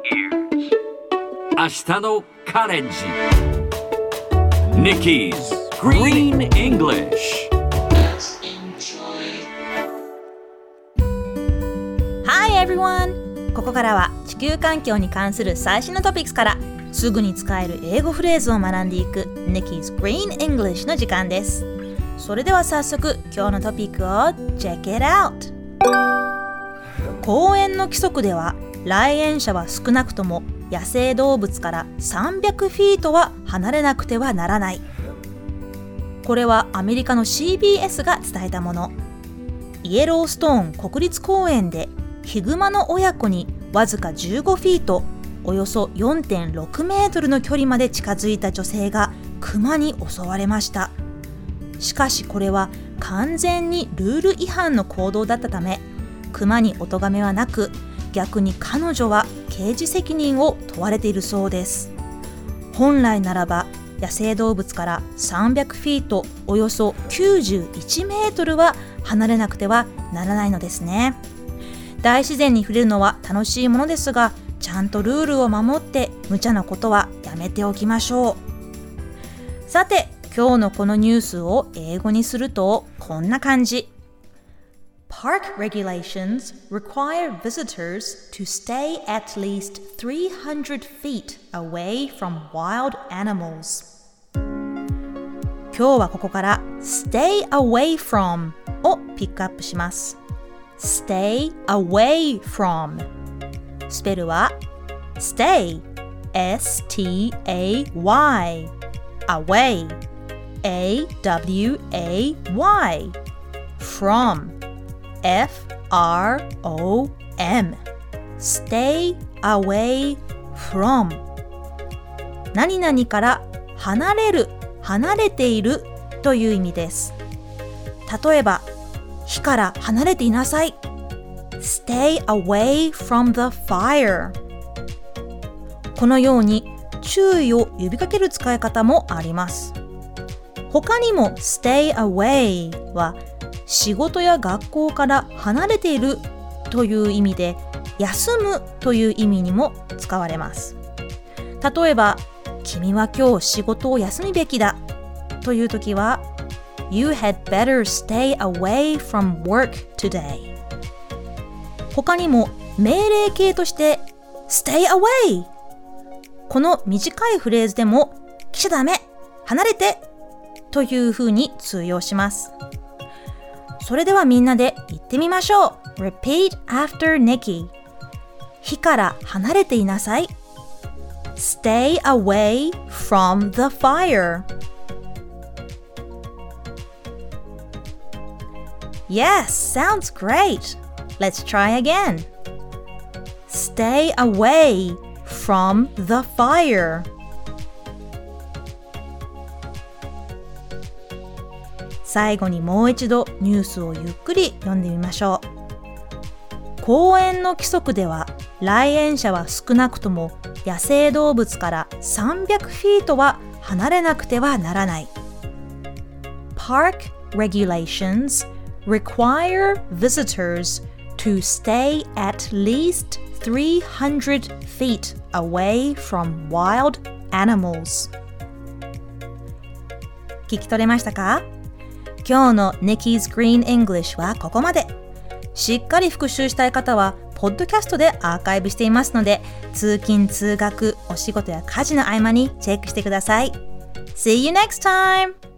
明日のカレンジ Nikki's Green English Hi everyone! ここからは地球環境に関する最新のトピックスからすぐに使える英語フレーズを学んでいく Nikki's Green English の時間です。それでは早速今日のトピックを Check it out! 公園の規則では来園者は少なくとも野生動物から300フィートは離れなくてはならない。これはアメリカの CBS が伝えたもの。イエローストーン国立公園でヒグマの親子にわずか15フィートおよそ4.6メートルの距離まで近づいた女性がクマに襲われましたしかしこれは完全にルール違反の行動だったためクマにお咎めはなく逆に彼女は刑事責任を問われているそうです。本来ならば野生動物から300フィートおよそ91メートルは離れなくてはならないのですね。大自然に触れるのは楽しいものですがちゃんとルールを守って無茶なことはやめておきましょう。さて今日のこのニュースを英語にするとこんな感じ。Park regulations require visitors to stay at least 300 feet away from wild animals 今日はここから stay away from をピックアップします stay away from スペルは stay s-t-a-y away a-w-a-y from f-r-o-m stay away from. 何々から離れる離れているという意味です。例えば火から離れていなさい。Stay away from the fire. このように注意を呼びかける使い方もあります。他にも stay away は仕事や学校から離れているという意味で休むという意味にも使われます。例えば君は今日仕事を休むべきだという時は You had better stay away from work today. 他にも命令形として stay away. この短いフレーズでも来ちゃダメ離れてという風に通用します。それではみんなで言ってみましょう Repeat after Nikki 火から離れていなさい Stay away from the fire Yes, sounds great. Let's try again. Stay away from the fire. 最後にもう一度ニュースをゆっくり読んでみましょう。公園の規則では来園者は少なくとも野生動物から300フィートは離れなくてはならない。Park regulations require visitors to stay at least 300 feet away from wild animals 聞き取れましたか？今日の Nikki's Green English はここまでしっかり復習したい方はポッドキャストでアーカイブしていますので通勤通学お仕事や家事の合間にチェックしてください See you next time!